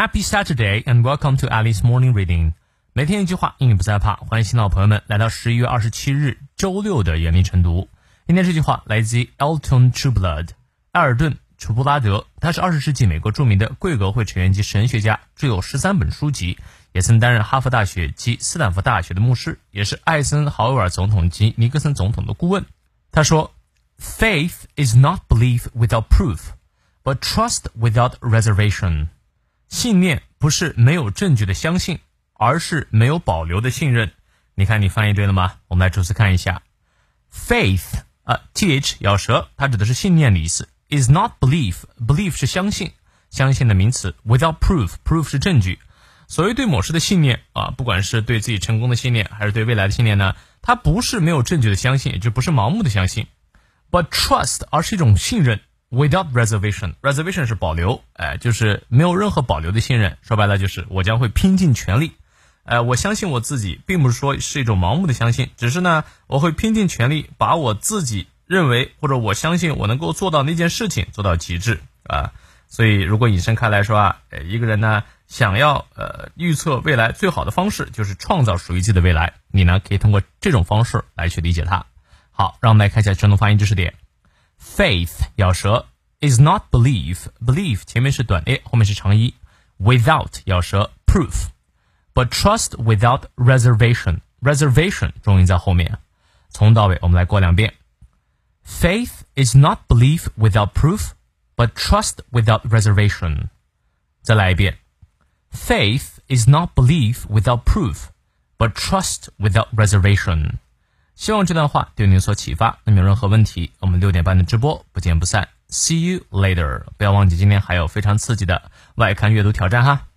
Happy Saturday and welcome to Alice Morning Reading。每天一句话，英语不再怕。欢迎新老朋友们来到十一月二十七日周六的原力晨读。今天这句话来自于 Elton Trueblood，埃尔顿·楚布拉德。他是二十世纪美国着名的贵格会成员及神学家，着有十三本书籍，也曾担任哈佛大学及斯坦福大学的牧师，也是艾森豪威尔总统及尼克森总统的顾问。他说：“Faith is not belief without proof, but trust without reservation。” 信念不是没有证据的相信，而是没有保留的信任。你看，你翻译对了吗？我们来逐词看一下。Faith 啊，th 咬舌，它指的是信念的意思。Is not belief，belief 是相信，相信的名词。Without proof，proof 是证据。所谓对某事的信念啊，不管是对自己成功的信念，还是对未来的信念呢，它不是没有证据的相信，也就不是盲目的相信。But trust，而是一种信任。Without reservation，reservation 是保留，哎，就是没有任何保留的信任。说白了就是我将会拼尽全力，哎，我相信我自己，并不是说是一种盲目的相信，只是呢，我会拼尽全力把我自己认为或者我相信我能够做到那件事情做到极致啊。所以如果引申开来说啊，一个人呢想要呃预测未来最好的方式就是创造属于自己的未来，你呢可以通过这种方式来去理解它。好，让我们来看一下全读发音知识点。Faith 咬舌 is not belief，belief 前面是短 a，后面是长 e。Without 咬舌 proof，but trust without reservation，reservation 重音在后面。从到尾我们来过两遍。Faith is not belief without proof，but trust without reservation。再来一遍。Faith is not belief without proof，but trust without reservation。 希望这段话对您有所启发。那么有任何问题，我们六点半的直播不见不散。See you later！不要忘记今天还有非常刺激的外刊阅读挑战哈。